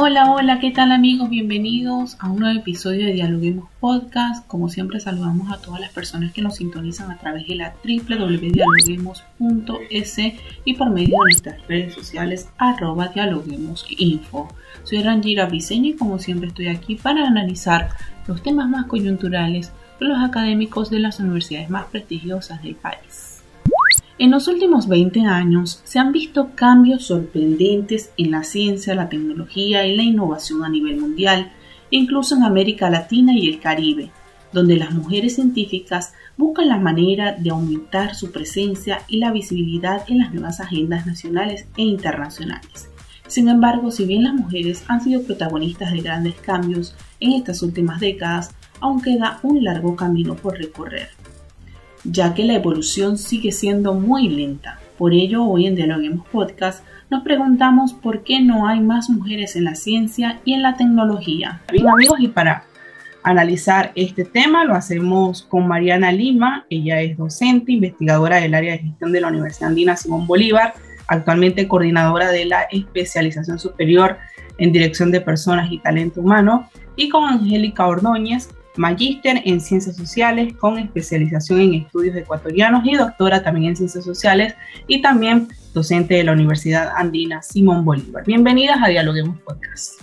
Hola, hola, ¿qué tal amigos? Bienvenidos a un nuevo episodio de Dialoguemos Podcast. Como siempre saludamos a todas las personas que nos sintonizan a través de la www.dialoguemos.es y por medio de nuestras redes sociales arroba dialoguemosinfo. Soy Rangira Briseño y como siempre estoy aquí para analizar los temas más coyunturales de los académicos de las universidades más prestigiosas del país. En los últimos 20 años se han visto cambios sorprendentes en la ciencia, la tecnología y la innovación a nivel mundial, incluso en América Latina y el Caribe, donde las mujeres científicas buscan la manera de aumentar su presencia y la visibilidad en las nuevas agendas nacionales e internacionales. Sin embargo, si bien las mujeres han sido protagonistas de grandes cambios en estas últimas décadas, aún queda un largo camino por recorrer ya que la evolución sigue siendo muy lenta. Por ello, hoy en Dialoguemos Podcast nos preguntamos por qué no hay más mujeres en la ciencia y en la tecnología. Bien amigos, y para analizar este tema lo hacemos con Mariana Lima, ella es docente, investigadora del área de gestión de la Universidad Andina Simón Bolívar, actualmente coordinadora de la especialización superior en dirección de personas y talento humano, y con Angélica Ordóñez, magíster en ciencias sociales con especialización en estudios ecuatorianos y doctora también en ciencias sociales y también docente de la Universidad Andina Simón Bolívar. Bienvenidas a Dialoguemos Podcast.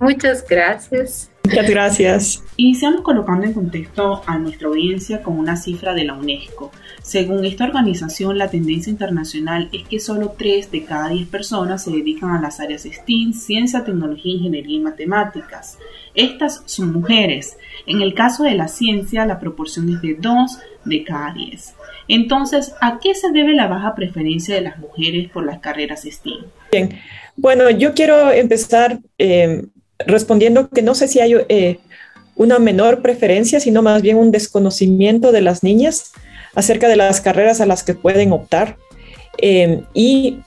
Muchas gracias. Muchas gracias. Iniciamos colocando en contexto a nuestra audiencia con una cifra de la UNESCO. Según esta organización, la tendencia internacional es que solo 3 de cada 10 personas se dedican a las áreas STEAM, ciencia, tecnología, ingeniería y matemáticas. Estas son mujeres. En el caso de la ciencia, la proporción es de 2 de cada 10. Entonces, ¿a qué se debe la baja preferencia de las mujeres por las carreras STEAM? Bien, bueno, yo quiero empezar eh, respondiendo que no sé si hay eh, una menor preferencia, sino más bien un desconocimiento de las niñas acerca de las carreras a las que pueden optar eh, y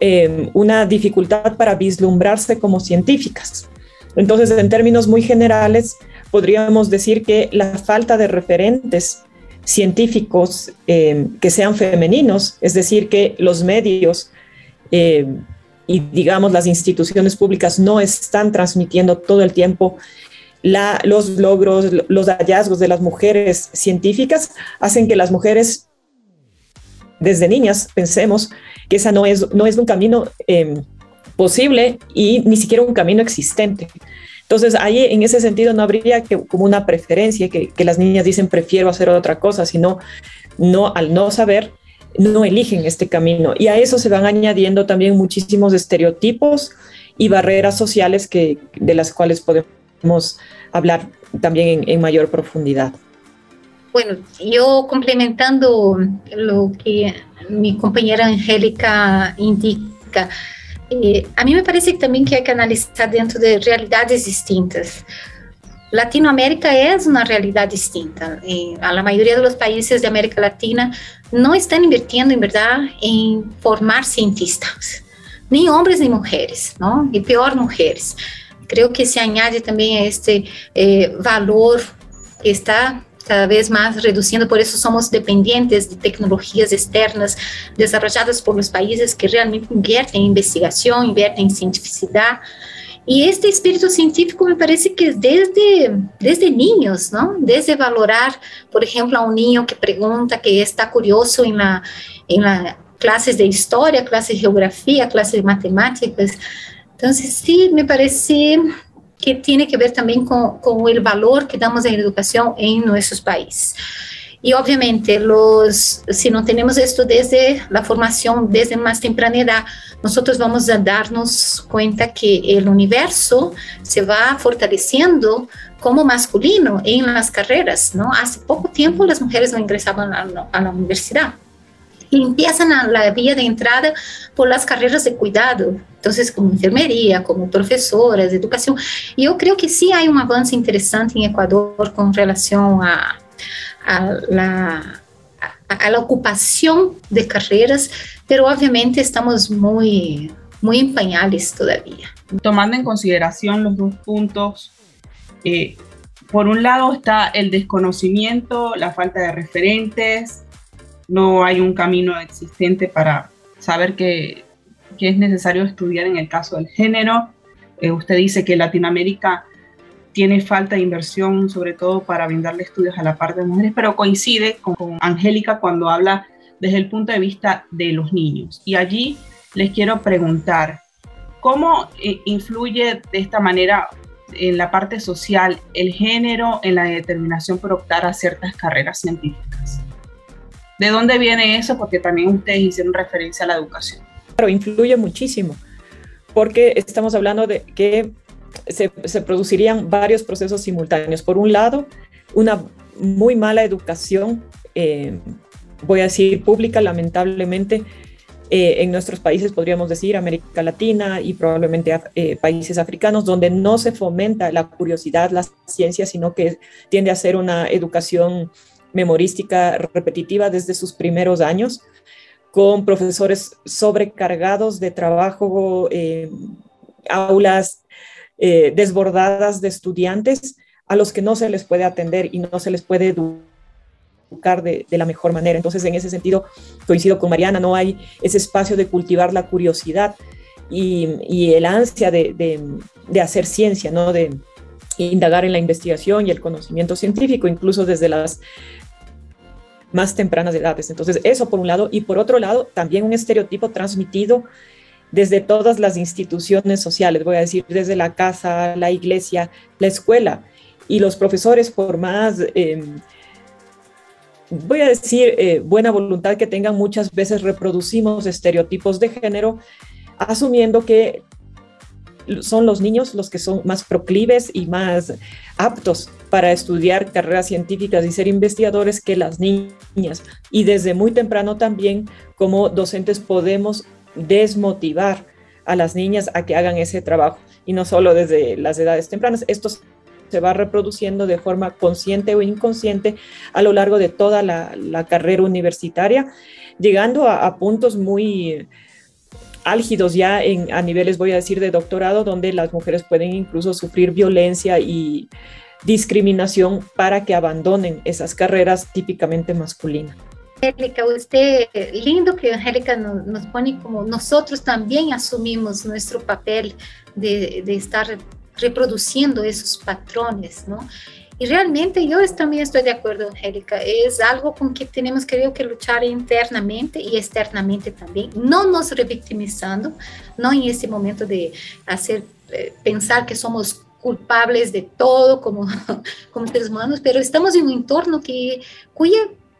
eh, una dificultad para vislumbrarse como científicas. Entonces, en términos muy generales, podríamos decir que la falta de referentes científicos que sean femeninos, es decir, que los medios y digamos las instituciones públicas no están transmitiendo todo el tiempo los logros, los hallazgos de las mujeres científicas, hacen que las mujeres desde niñas pensemos que esa no es, no es un camino em, posible y ni siquiera un camino existente. Entonces, ahí en ese sentido no habría que, como una preferencia, que, que las niñas dicen prefiero hacer otra cosa, sino no, al no saber, no eligen este camino. Y a eso se van añadiendo también muchísimos estereotipos y barreras sociales que, de las cuales podemos hablar también en, mayor profundidad. Bueno, yo complementando lo que mi compañera Angélica indica, eh, a mí me parece también que hay que analizar dentro de realidades distintas. Latinoamérica es una realidad distinta. a la mayoría de los países de América Latina no están invirtiendo en verdad en formar cientistas, ni hombres ni mujeres, ¿no? Y peor mujeres. Creo que se añade también a este eh, valor que está cada vez más reduciendo, por eso somos dependientes de tecnologías externas desarrolladas por los países que realmente invierten en investigación, invierten en cientificidad, y este espíritu científico me parece que es desde, desde niños, ¿no? Desde valorar, por ejemplo, a un niño que pregunta, que está curioso en la, en la clases de historia, clases de geografía, clases de matemáticas. Entonces, sí, me parece que tiene que ver también con, con el valor que damos la educación en nuestros países. Y obviamente, los, si no tenemos esto desde la formación, desde más temprana edad, nosotros vamos a darnos cuenta que el universo se va fortaleciendo como masculino en las carreras, ¿no? Hace poco tiempo las mujeres no ingresaban a la, universidad empiezan a la vía de entrada por las carreras de cuidado, entonces como enfermería, como profesoras, educación. Y yo creo que sí hay un avance interesante en Ecuador con relación a, a la, a, la ocupación de carreras, pero obviamente estamos muy, muy en pañales todavía. Tomando en consideración los dos puntos, eh, por un lado está el desconocimiento, la falta de referentes, no hay un camino existente para saber qué, es necesario estudiar en el caso del género. Eh, usted dice que Latinoamérica tiene falta de inversión, sobre todo para brindarle estudios a la parte de mujeres, pero coincide con, con Angélica cuando habla desde el punto de vista de los niños. Y allí les quiero preguntar, ¿cómo eh, influye de esta manera en la parte social el género en la determinación por optar a ciertas carreras científicas? ¿De dónde viene eso? Porque también ustedes hicieron referencia a la educación. Claro, influye muchísimo, porque estamos hablando de que se, producirían varios procesos simultáneos. Por un lado, una muy mala educación, eh, voy a decir pública, lamentablemente, eh, en nuestros países, podríamos decir, América Latina y probablemente eh, países africanos, donde no se fomenta la curiosidad, la ciencia, sino que tiende a ser una educación memorística repetitiva desde sus primeros años, con profesores sobrecargados de trabajo, eh, aulas eh, desbordadas de estudiantes a los que no se les puede atender y no se les puede educar de, la mejor manera. Entonces, en ese sentido, coincido con Mariana, no hay ese espacio de cultivar la curiosidad y, el ansia de, de, hacer ciencia, ¿no? de indagar en la investigación y el conocimiento científico, incluso desde las más tempranas edades. Entonces, eso por un lado. Y por otro lado, también un estereotipo transmitido desde todas las instituciones sociales, voy a decir, desde la casa, la iglesia, la escuela. Y los profesores, por más, em, voy a decir, eh, buena voluntad que tengan, muchas veces reproducimos estereotipos de género, asumiendo que son los niños los que son más proclives y más aptos para estudiar carreras científicas y ser investigadores que las niñas. Y desde muy temprano también como docentes podemos desmotivar a las niñas a que hagan ese trabajo y no solo desde las edades tempranas. Esto se va reproduciendo de forma consciente o inconsciente a lo largo de toda la, carrera universitaria, llegando a puntos muy álgidos ya en, a niveles, voy a decir, de doctorado, donde las mujeres pueden incluso sufrir violencia y discriminación para que abandonen esas carreras típicamente masculinas. Angélica, usted, lindo que Angélica nos, pone como nosotros también asumimos nuestro papel de, de estar reproduciendo esos patrones, ¿no? Y realmente yo también estoy de acuerdo, Angélica, es algo con que tenemos que luchar internamente y externamente también, no nos revictimizando, no en ese momento de hacer, eh, pensar que somos culpables de todo como, como seres humanos, pero estamos en un entorno que, cuya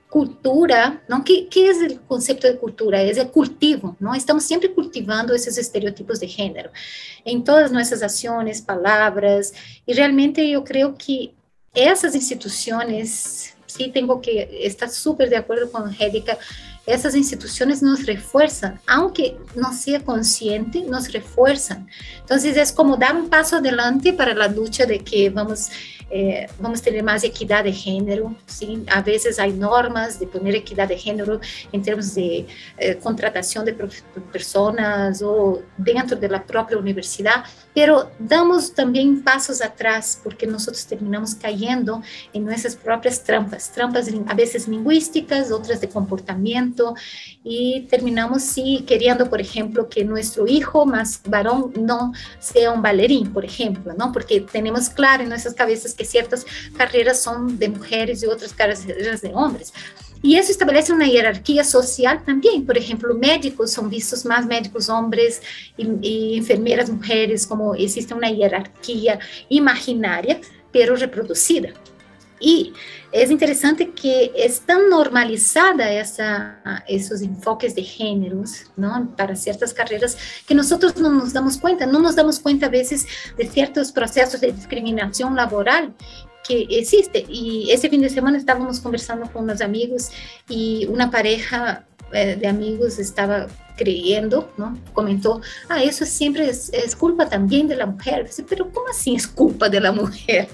cultura, ¿no? ¿Qué, ¿Qué, es el concepto de cultura? Es el cultivo, ¿no? Estamos siempre cultivando esos estereotipos de género en todas nuestras acciones, palabras, y realmente yo creo que essas instituições, sim, tenho que estar super de acordo com a Angélica, essas instituições nos reforçam, aunque não seja consciente, nos reforçam. Então, é como dar um passo adelante para a luta de que vamos eh, vamos ter mais equidade de gênero, sim, a vezes há normas de poner equidade de gênero em termos de eh, contratação de pessoas ou dentro da própria universidade, pero damos também passos atrás porque nós terminamos caindo em nossas próprias trampas, trampas a vezes linguísticas, outras de comportamento e terminamos sim querendo, por exemplo, que nosso hijo mais varão não seja um bailarín, por exemplo, não, porque temos claro em nossas cabeças que ciertas carreras son de mujeres y otras carreras de hombres. Y eso establece una jerarquía social también. Por ejemplo, médicos son vistos más médicos hombres y, enfermeras mujeres, como existe una jerarquía imaginaria, pero reproducida. Y es interesante que es tan normalizada esa, esos enfoques de géneros ¿no? para ciertas carreras que nosotros no nos damos cuenta, no nos damos cuenta a veces de ciertos procesos de discriminación laboral que existe. Y ese fin de semana estábamos conversando con unos amigos y una pareja eh, de amigos estaba creyendo, ¿no? Comentó, ah, eso siempre es, es culpa también de la mujer. Pero ¿cómo así es culpa de la mujer?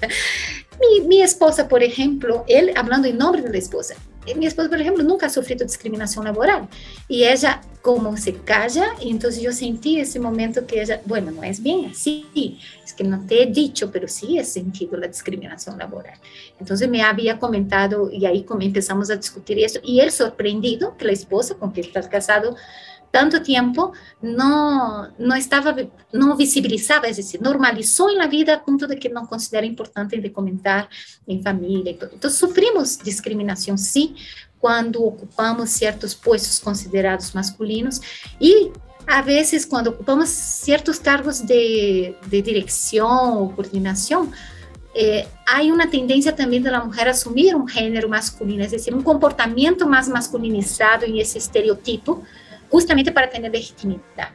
Mi, mi, esposa, por ejemplo, él hablando en nombre de la esposa, eh, mi esposa, por ejemplo, nunca ha sufrido discriminación laboral. Y ella, como se calla, y entonces yo sentí ese momento que ella, bueno, no es bien así, es que no te he dicho, pero sí he sentido la discriminación laboral. Entonces me había comentado, y ahí empezamos a discutir eso, y él sorprendido que la esposa con que está casado, tanto tiempo no, no estaba, no visibilizaba, es decir, normalizó en la vida a punto de que no considera importante de comentar en familia. Entonces sufrimos discriminación, sí, cuando ocupamos ciertos puestos considerados masculinos y a veces cuando ocupamos ciertos cargos de, de dirección o coordinación, eh, hay una tendencia también de la mujer a asumir un género masculino, es decir, un comportamiento más masculinizado en ese estereotipo, justamente para tener legitimidad.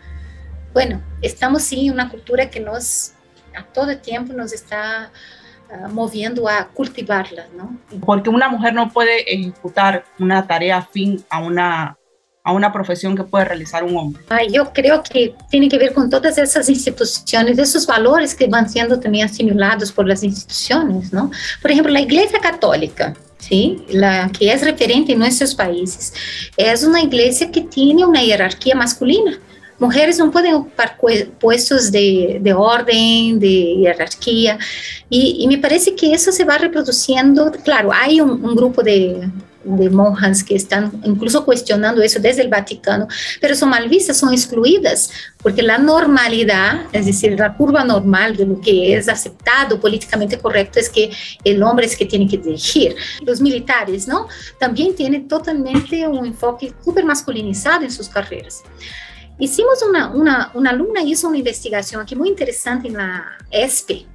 Bueno, estamos sí en una cultura que nos a todo tiempo nos está uh, moviendo a cultivarla, ¿no? Porque una mujer no puede ejecutar una tarea afín a una a una profesión que puede realizar un hombre? Ay, yo creo que tiene que ver con todas esas instituciones, esos valores que van siendo también asimilados por las instituciones, ¿no? Por ejemplo, la Iglesia Católica, ¿sí? La que es referente en nuestros países, es una iglesia que tiene una jerarquía masculina. Mujeres no pueden ocupar puestos de, de orden, de jerarquía, y, y, me parece que eso se va reproduciendo. Claro, hay un, un grupo de, de monjas que están incluso cuestionando eso desde el Vaticano, pero son mal vistas, son excluidas, porque la normalidad, es decir, la curva normal de lo que es aceptado políticamente correcto es que el hombre es que tiene que dirigir. Los militares, ¿no? También tienen totalmente un enfoque súper masculinizado en sus carreras. Hicimos una, una, una alumna hizo una investigación aquí muy interesante en la ESPE,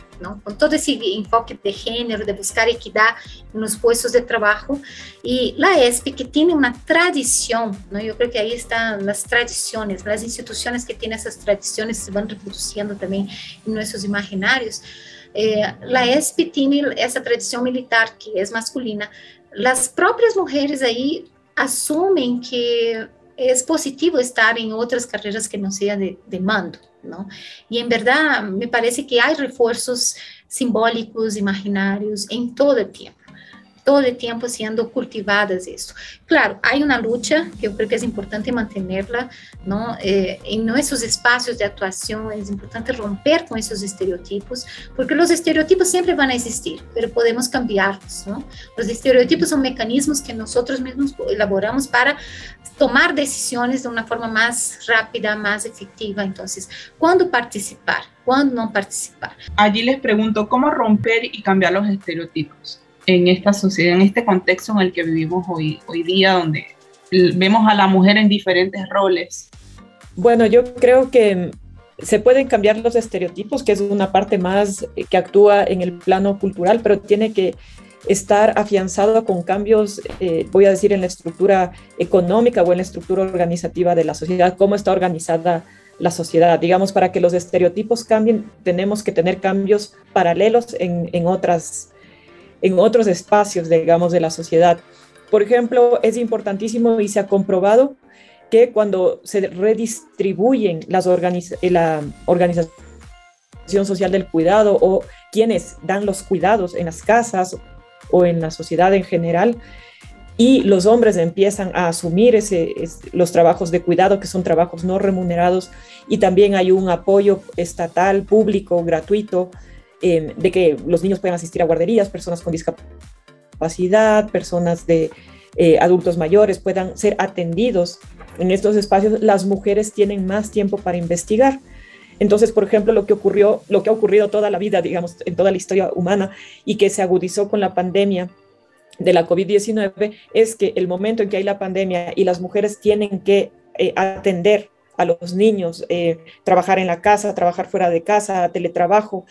con todo ese enfoque de género, de buscar equidad en los puestos de trabajo. Y la ESP, que tiene una tradición, ¿no? yo creo que ahí están las tradiciones, las instituciones que tienen esas tradiciones se van reproduciendo también en nuestros imaginarios. Eh, la ESP tiene esa tradición militar que es masculina. Las propias mujeres ahí asumen que es positivo estar en otras carreras que no sean de, de mando. ¿No? Y en verdad me parece que hay refuerzos simbólicos, imaginarios en todo el tiempo todo el tiempo siendo cultivadas esto. Claro, hay una lucha que yo creo que es importante mantenerla, ¿no? Eh, en nuestros espacios de actuación es importante romper con esos estereotipos, porque los estereotipos siempre van a existir, pero podemos cambiarlos, ¿no? Los estereotipos son mecanismos que nosotros mismos elaboramos para tomar decisiones de una forma más rápida, más efectiva. Entonces, ¿cuándo participar? ¿Cuándo no participar? Allí les pregunto, ¿cómo romper y cambiar los estereotipos? En esta sociedad, en este contexto en el que vivimos hoy, hoy día, donde vemos a la mujer en diferentes roles? Bueno, yo creo que se pueden cambiar los estereotipos, que es una parte más que actúa en el plano cultural, pero tiene que estar afianzado con cambios, eh, voy a decir, en la estructura económica o en la estructura organizativa de la sociedad, cómo está organizada la sociedad. Digamos, para que los estereotipos cambien, tenemos que tener cambios paralelos en, en otras en otros espacios, digamos, de la sociedad. Por ejemplo, es importantísimo y se ha comprobado que cuando se redistribuyen las eh, la organización social del cuidado o quienes dan los cuidados en las casas o en la sociedad en general, y los hombres empiezan a asumir ese, los trabajos de cuidado, que son trabajos no remunerados, y también hay un apoyo estatal, público, gratuito, Em, de que los niños puedan asistir a guarderías, personas con discapacidad, personas de eh, adultos mayores puedan ser atendidos en estos espacios, las mujeres tienen más tiempo para investigar. Entonces, por ejemplo, lo que ocurrió, lo que ha ocurrido toda la vida, digamos, en toda la historia humana y que se agudizó con la pandemia de la COVID-19 es que el momento en que hay la pandemia y las mujeres tienen que eh, atender a los niños, eh, trabajar en la casa, trabajar fuera de casa, teletrabajo,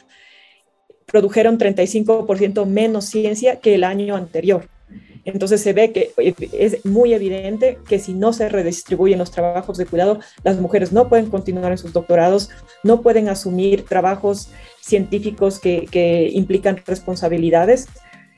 produjeron 35% menos ciencia que el año anterior. Entonces se ve que es muy evidente que si no se redistribuyen los trabajos de cuidado, las mujeres no pueden continuar en sus doctorados, no pueden asumir trabajos científicos que, implican responsabilidades.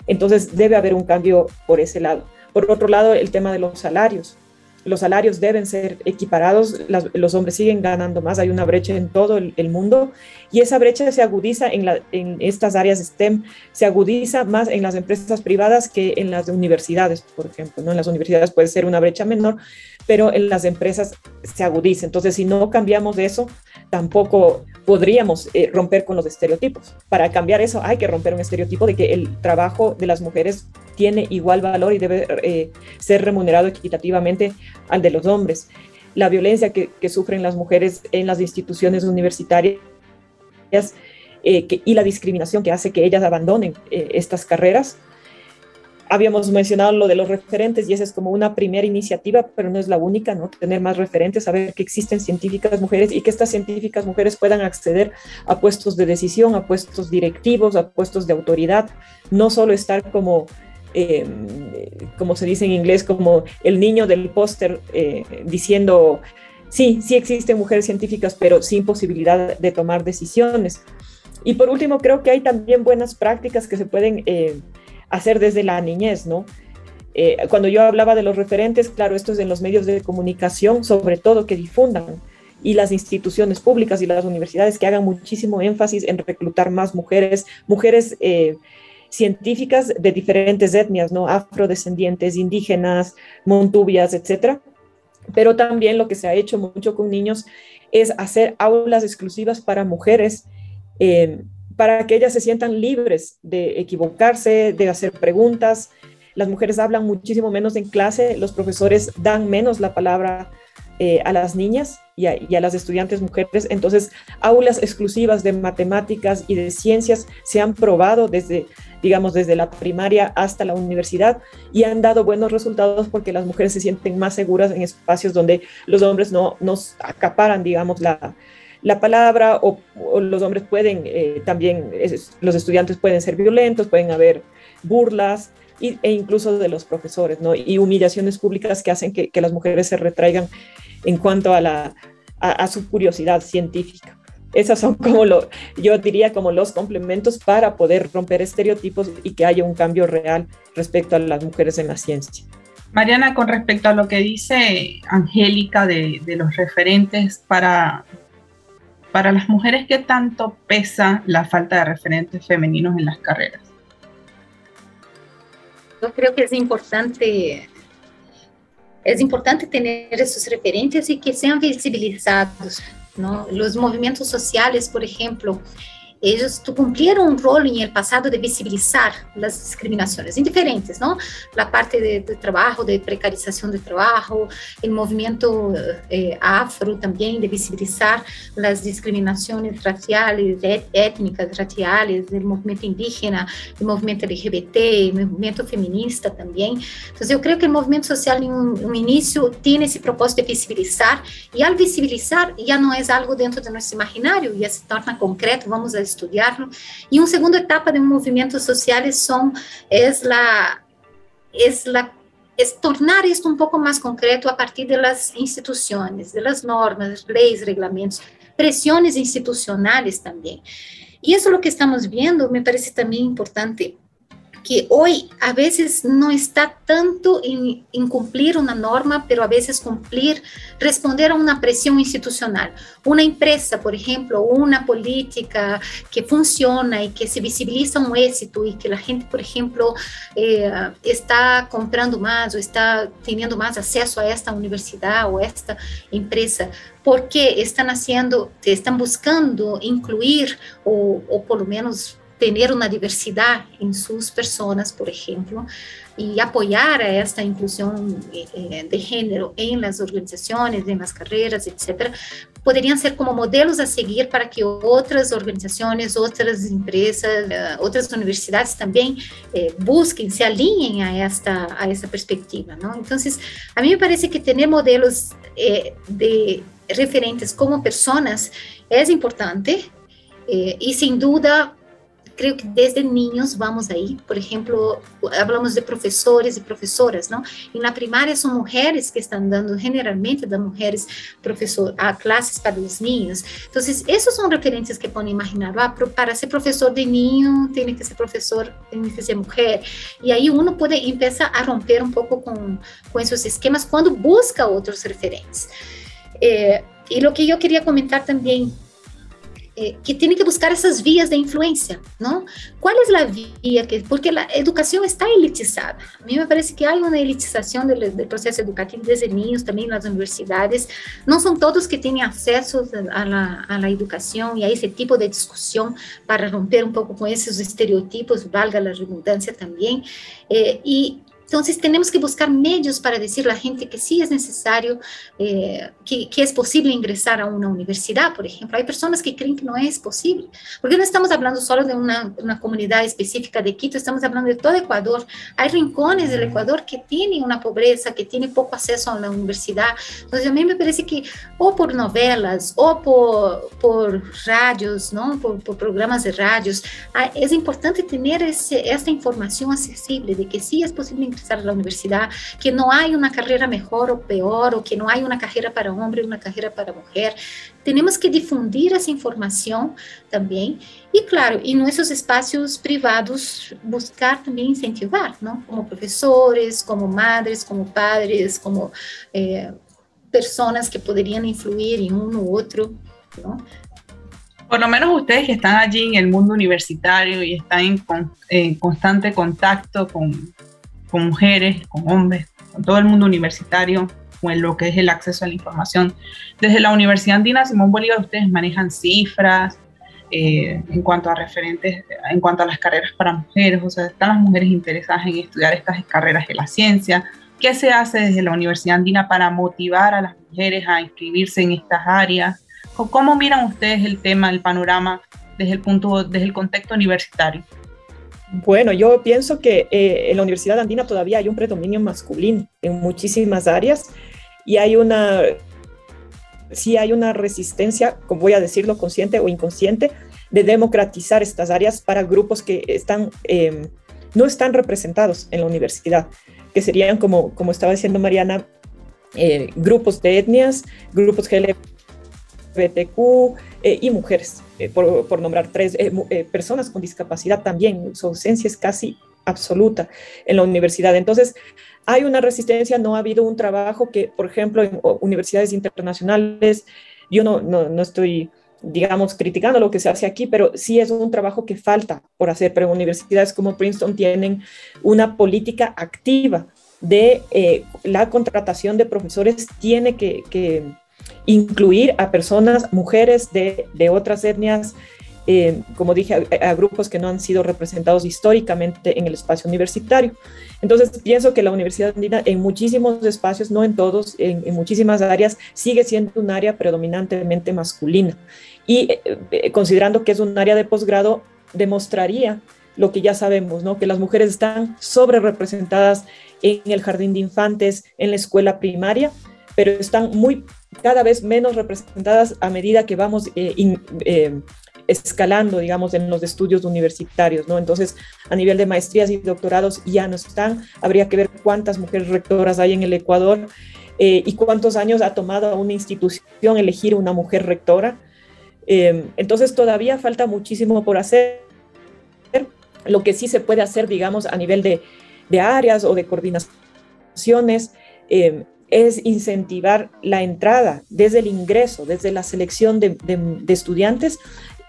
Entonces debe haber un cambio por ese lado. Por otro lado, el tema de los salarios los salarios deben ser equiparados, los hombres siguen ganando más, hay una brecha en todo el, mundo y esa brecha se agudiza en, estas áreas STEM, se agudiza más en las empresas privadas que en las universidades, por ejemplo, ¿no? En las universidades puede ser una brecha menor, pero en las empresas se agudiza. Entonces, si no cambiamos eso, tampoco podríamos eh, romper con los estereotipos. Para cambiar eso hay que romper un estereotipo de que el trabajo de las mujeres tiene igual valor y debe eh, ser remunerado equitativamente al de los hombres. La violencia que, sufren las mujeres en las instituciones universitarias eh, y la discriminación que hace que ellas abandonen estas carreras habíamos mencionado lo de los referentes y esa es como una primera iniciativa, pero no es la única, ¿no? Tener más referentes, saber que existen científicas mujeres y que estas científicas mujeres puedan acceder a puestos de decisión, a puestos directivos, a puestos de autoridad, no solo estar como, em, como se dice en inglés, como el niño del póster eh, diciendo, sí, sí existen mujeres científicas, pero sin posibilidad de tomar decisiones. Y por último, creo que hay también buenas prácticas que se pueden... Eh, hacer desde la niñez, ¿no? Eh, cuando yo hablaba de los referentes, claro, esto es en los medios de comunicación, sobre todo que difundan, y las instituciones públicas y las universidades que hagan muchísimo énfasis en reclutar más mujeres, mujeres eh, científicas de diferentes etnias, ¿no? Afrodescendientes, indígenas, montubias, etcétera. Pero también lo que se ha hecho mucho con niños es hacer aulas exclusivas para mujeres eh, para que ellas se sientan libres de equivocarse, de hacer preguntas. Las mujeres hablan muchísimo menos en clase, los profesores dan menos la palabra eh, a las niñas y a, las estudiantes mujeres. Entonces, aulas exclusivas de matemáticas y de ciencias se han probado desde, digamos, desde la primaria hasta la universidad y han dado buenos resultados porque las mujeres se sienten más seguras en espacios donde los hombres no nos acaparan, digamos, la, la palabra o, los hombres pueden eh, también, los estudiantes pueden ser violentos, pueden haber burlas e incluso de los profesores, ¿no? Y humillaciones públicas que hacen que, las mujeres se retraigan en cuanto a, la, a, su curiosidad científica. Esas son como lo, yo diría como los complementos para poder romper estereotipos y que haya un cambio real respecto a las mujeres en la ciencia. Mariana, con respecto a lo que dice Angélica de, de los referentes para para las mujeres, ¿qué tanto pesa la falta de referentes femeninos en las carreras? Yo creo que es importante, es importante tener esos referentes y que sean visibilizados. ¿no? Los movimientos sociales, por ejemplo, ellos cumplieron un rol en el pasado de visibilizar las discriminaciones indiferentes, ¿no? La parte de, trabajo, de precarización de trabajo, el movimiento eh, afro también de visibilizar las discriminaciones raciales, étnicas, raciales, el movimiento indígena, el movimiento LGBT, el movimiento feminista también. Entonces yo creo que el movimiento social en un, un inicio tiene ese propósito de visibilizar y al visibilizar ya no es algo dentro de nuestro imaginario, ya se torna concreto, vamos a estudiarlo. Y una segunda etapa de movimientos sociales son, es la, es la es tornar esto un poco más concreto a partir de las instituciones, de las normas, leyes, reglamentos, presiones institucionales también. Y eso es lo que estamos viendo, me parece también importante que hoy a veces no está tanto en, cumplir una norma, pero a veces cumplir, responder a una presión institucional. Una empresa, por ejemplo, una política que funciona y que se visibiliza un éxito y que la gente, por ejemplo, eh, está comprando más o está teniendo más acceso a esta universidad o a esta empresa, porque están haciendo, están buscando incluir o, o por lo menos tener una diversidad en sus personas, por ejemplo, y apoyar a esta inclusión eh, eh, de género en las organizaciones, en las carreras, etcétera, podrían ser como modelos a seguir para que otras organizaciones, otras empresas, eh, otras universidades también busquen, se alineen a esta, a esta perspectiva, ¿no? Entonces, a mí me parece que tener modelos de referentes como personas es importante y sin duda creo que desde niños vamos ahí. Por ejemplo, hablamos de profesores y profesoras, ¿no? En la primaria son mujeres que están dando, generalmente dan mujeres profesor, a clases para los niños. Entonces, esos son referencias que pueden imaginar. Ah, para ser profesor de niño, tiene que ser profesor, tiene que ser mujer. Y ahí uno puede empezar a romper un poco con, con esos esquemas cuando busca otros referentes. Eh, y lo que yo quería comentar también que tiene que buscar esas vías de influencia, ¿no? ¿Cuál es la vía que, porque la educación está elitizada? A mí me parece que hay una elitización del, del proceso educativo desde niños, también las universidades. No son todos que tienen acceso a la, a la educación y a ese tipo de discusión para romper un poco con esos estereotipos, valga la redundancia también. Eh, y entonces tenemos que buscar medios para decirle a la gente que sí es necesario, eh, que, que, es posible ingresar a una universidad, por ejemplo. Hay personas que creen que no es posible, porque no estamos hablando solo de una, una comunidad específica de Quito, estamos hablando de todo Ecuador. Hay rincones del Ecuador que tienen una pobreza, que tienen poco acceso a la universidad. Entonces a mí me parece que o por novelas o por, por radios, ¿no? por, por programas de radios, es importante tener ese, esta información accesible de que sí es posible ingresar a la universidad, que no hay una carrera mejor o peor, o que no hay una carrera para hombre una carrera para mujer. Tenemos que difundir esa información también. Y claro, en nuestros espacios privados, buscar también incentivar, ¿no? Como profesores, como madres, como padres, como eh, que podrían influir en uno u otro, ¿no? por lo menos ustedes que están allí en el mundo universitario y están en, con, en constante contacto con, con mujeres, con hombres, con todo el mundo universitario, con lo que es el acceso a la información. Desde la Universidad Andina Simón Bolívar ustedes manejan cifras eh, en cuanto a referentes, en cuanto a las carreras para mujeres, o sea, están las mujeres interesadas en estudiar estas carreras de la ciencia. ¿Qué se hace desde la Universidad Andina para motivar a las mujeres a inscribirse en estas áreas? ¿Cómo miran ustedes el tema, el panorama desde el punto, desde el contexto universitario? Bueno, yo pienso que eh, en la Universidad Andina todavía hay un predominio masculino en muchísimas áreas y hay una, sí hay una resistencia, voy a decirlo, consciente o inconsciente, de democratizar estas áreas para grupos que están, em, no están representados en la universidad, que serían, como, como estaba diciendo Mariana, eh, grupos de etnias, grupos LGBTQ eh, y mujeres. Eh, por, nombrar tres, eh, eh, personas con discapacidad también, su ausencia es casi absoluta en la universidad. Entonces, hay una resistencia, no ha habido un trabajo que, por ejemplo, en universidades internacionales, yo no, no, no estoy digamos, criticando lo que se hace aquí, pero sí es un trabajo que falta por hacer. Pero universidades como Princeton tienen una política activa de la contratación de profesores, tiene que, que incluir a personas, mujeres de, otras etnias, eh, como dije, a, grupos que no han sido representados históricamente en el espacio universitario. Entonces, pienso que la Universidad Andina en muchísimos espacios, no en todos, en, en muchísimas áreas, sigue siendo un área predominantemente masculina. Y eh, eh, considerando que es un área de posgrado, demostraría lo que ya sabemos, ¿no? que las mujeres están sobre representadas en el jardín de infantes, en la escuela primaria, pero están muy cada vez menos representadas a medida que vamos eh, eh, escalando, digamos, en los estudios universitarios, ¿no? Entonces, a nivel de maestrías y doctorados ya no están. Habría que ver cuántas mujeres rectoras hay en el Ecuador eh, y cuántos años ha tomado una institución elegir una mujer rectora. entonces, todavía falta muchísimo por hacer. Lo que sí se puede hacer, digamos, a nivel de, de áreas o de coordinaciones, es incentivar la entrada desde el ingreso, desde la selección de, estudiantes,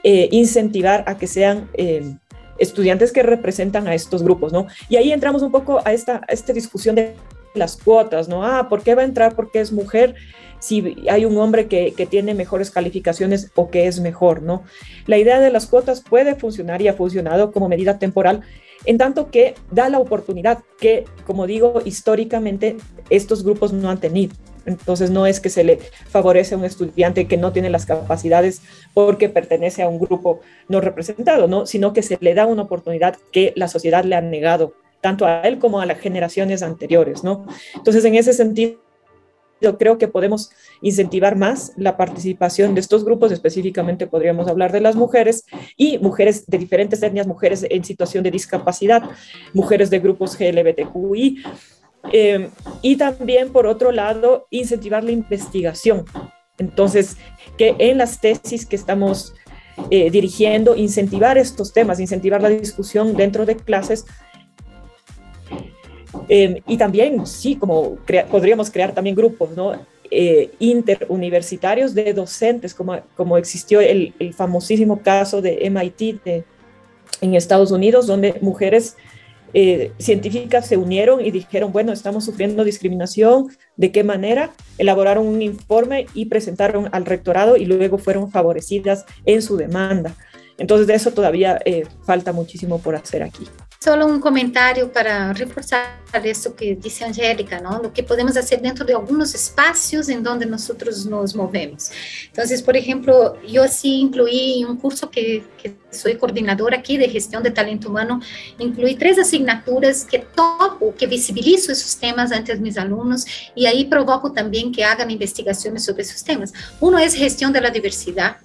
eh, incentivar a que sean eh, estudiantes que representan a estos grupos, ¿no? Y ahí entramos un poco a esta, esta discusión de las cuotas, ¿no? Ah, ¿por qué va a entrar porque es mujer si hay un hombre que, que, tiene mejores calificaciones o que es mejor, ¿no? La idea de las cuotas puede funcionar y ha funcionado como medida temporal, en tanto que da la oportunidad que, como digo, históricamente estos grupos no han tenido. Entonces no es que se le favorece a un estudiante que no tiene las capacidades porque pertenece a un grupo no representado, ¿no? sino que se le da una oportunidad que la sociedad le ha negado tanto a él como a las generaciones anteriores, ¿no? Entonces, en ese sentido, creo que podemos incentivar más la participación de estos grupos, específicamente podríamos hablar de las mujeres y mujeres de diferentes etnias, mujeres en situación de discapacidad, mujeres de grupos GLBTQI. Eh, y también, por otro lado, incentivar la investigación. Entonces, que en las tesis que estamos eh, dirigiendo, incentivar estos temas, incentivar la discusión dentro de clases. Eh, y también, sí, como podríamos crear también grupos, ¿no? Eh, interuniversitarios de docentes, como, como existió el, el famosísimo caso de MIT de, en Estados Unidos, donde mujeres eh, científicas se unieron y dijeron, bueno, estamos sufriendo discriminación, ¿de qué manera? Elaboraron un informe y presentaron al rectorado y luego fueron favorecidas en su demanda. Entonces de eso todavía eh, falta muchísimo por hacer aquí. Solo un comentario para reforzar esto que dice Angélica, ¿no? Lo que podemos hacer dentro de algunos espacios en donde nosotros nos movemos. Entonces, por ejemplo, yo sí incluí un curso que, que soy coordinadora aquí de gestión de talento humano, incluí tres asignaturas que topo, que visibilizo esos temas ante mis alumnos y ahí provoco también que hagan investigaciones sobre esos temas. Uno es gestión de la diversidad,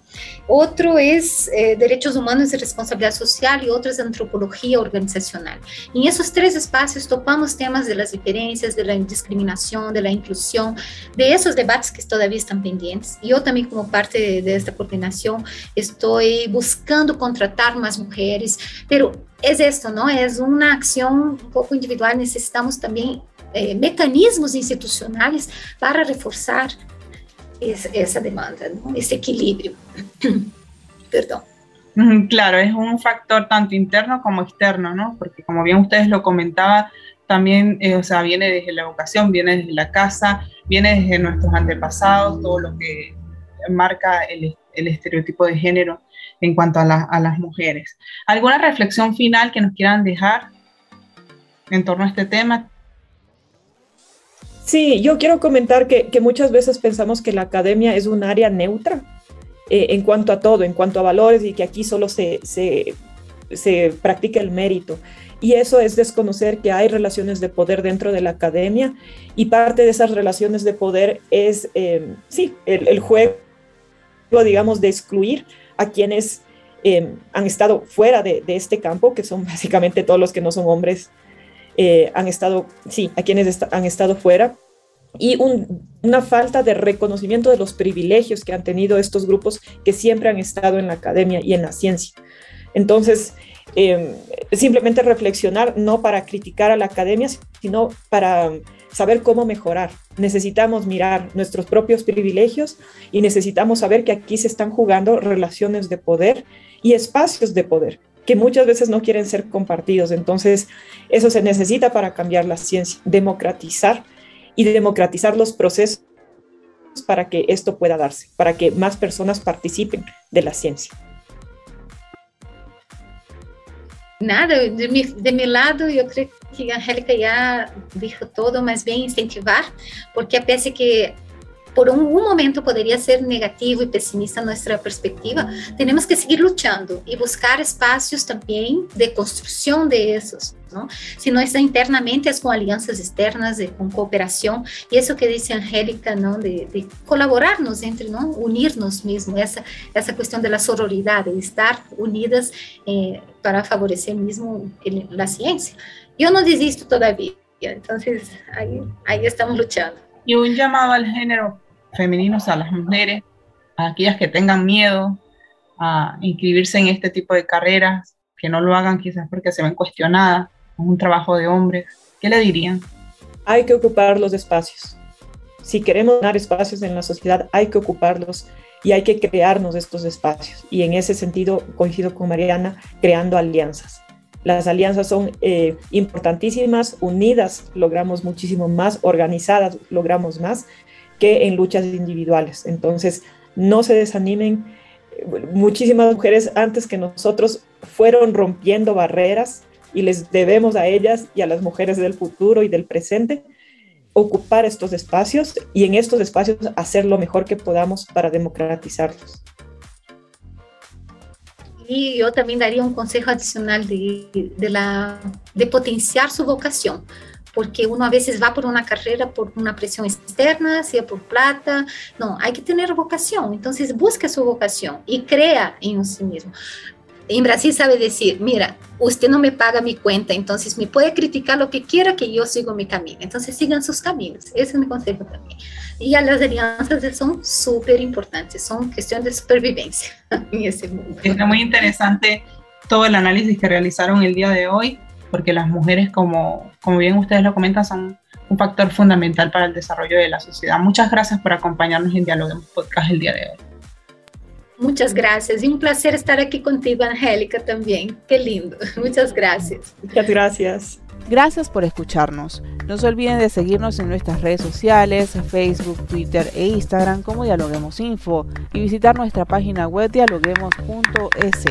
otro es eh, derechos humanos y responsabilidad social y otro es antropología organizacional. En esos tres espacios topamos temas de las diferencias, de la discriminación, de la inclusión, de esos debates que todavía están pendientes. Yo también como parte de, esta coordinación estoy buscando contratar más mujeres, pero es esto, ¿no? Es una acción un poco individual, necesitamos también eh, mecanismos institucionales para reforzar esa demanda, ese equilibrio. Perdón. Claro, es un factor tanto interno como externo, ¿no? Porque como bien ustedes lo comentaban, también, eh, o sea, viene desde la educación, viene desde la casa, viene desde nuestros antepasados, todo lo que marca el, el estereotipo de género en cuanto a, a, las mujeres. ¿Alguna reflexión final que nos quieran dejar en torno a este tema? Sí, yo quiero comentar que, muchas veces pensamos que la academia es un área neutra eh, en cuanto a todo, en cuanto a valores y que aquí solo se, se, se practica el mérito. Y eso es desconocer que hay relaciones de poder dentro de la academia y parte de esas relaciones de poder es, eh, sí, el, el, juego, digamos, de excluir a quienes eh, han estado fuera de, este campo, que son básicamente todos los que no son hombres eh, han estado, sí, a quienes est han estado fuera, y un, una falta de reconocimiento de los privilegios que han tenido estos grupos que siempre han estado en la academia y en la ciencia. Entonces, eh, simplemente reflexionar, no para criticar a la academia, sino para saber cómo mejorar. Necesitamos mirar nuestros propios privilegios y necesitamos saber que aquí se están jugando relaciones de poder y espacios de poder que muchas veces no quieren ser compartidos. Entonces, eso se necesita para cambiar la ciencia, democratizar y democratizar los procesos para que esto pueda darse, para que más personas participen de la ciencia. Nada, de mi, de mi lado, yo creo que Angélica ya dijo todo, más bien incentivar, porque a pesar que por un, momento podría ser negativo y pesimista nuestra perspectiva, tenemos que seguir luchando y buscar espacios también de construcción de esos, ¿no? Si no está internamente, es con alianzas externas, de, con cooperación, y eso que dice Angélica, ¿no? De, de colaborarnos entre, ¿no? Unirnos mismo, esa, esa cuestión de la sororidad, de estar unidas eh, para favorecer mismo el, la ciencia. Yo no desisto todavía, entonces ahí, ahí estamos luchando y un llamado al género femenino, a las mujeres, a aquellas que tengan miedo a inscribirse en este tipo de carreras, que no lo hagan quizás porque se ven cuestionadas, es un trabajo de hombres. ¿Qué le dirían? Hay que ocupar los espacios. Si queremos dar espacios en la sociedad, hay que ocuparlos y hay que crearnos estos espacios. Y en ese sentido coincido con Mariana, creando alianzas. Las alianzas son eh, importantísimas, unidas logramos muchísimo más, organizadas logramos más que en luchas individuales. Entonces, no se desanimen. Muchísimas mujeres antes que nosotros fueron rompiendo barreras y les debemos a ellas y a las mujeres del futuro y del presente ocupar estos espacios y en estos espacios hacer lo mejor que podamos para democratizarlos. Y yo también daría un consejo adicional de, de, la, de potenciar su vocación, porque uno a veces va por una carrera por una presión externa, sea por plata, no, hay que tener vocación, entonces busque su vocación y crea en sí mismo. En Brasil sabe decir, mira, usted no me paga mi cuenta, entonces me puede criticar lo que quiera que yo siga mi camino. Entonces sigan sus caminos. Ese es mi consejo también. Y a las alianzas son súper importantes, son cuestión de supervivencia en ese mundo. Está muy interesante todo el análisis que realizaron el día de hoy, porque las mujeres, como, como bien ustedes lo comentan, son un factor fundamental para el desarrollo de la sociedad. Muchas gracias por acompañarnos en Diálogo Podcast el día de hoy. Muchas gracias y un placer estar aquí contigo, Angélica, también. Qué lindo. Muchas gracias. Muchas gracias. Gracias por escucharnos. No se olviden de seguirnos en nuestras redes sociales, Facebook, Twitter e Instagram como Dialoguemos Info y visitar nuestra página web dialoguemos.es.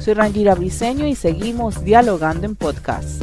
Soy Rangira Briseño y seguimos dialogando en podcast.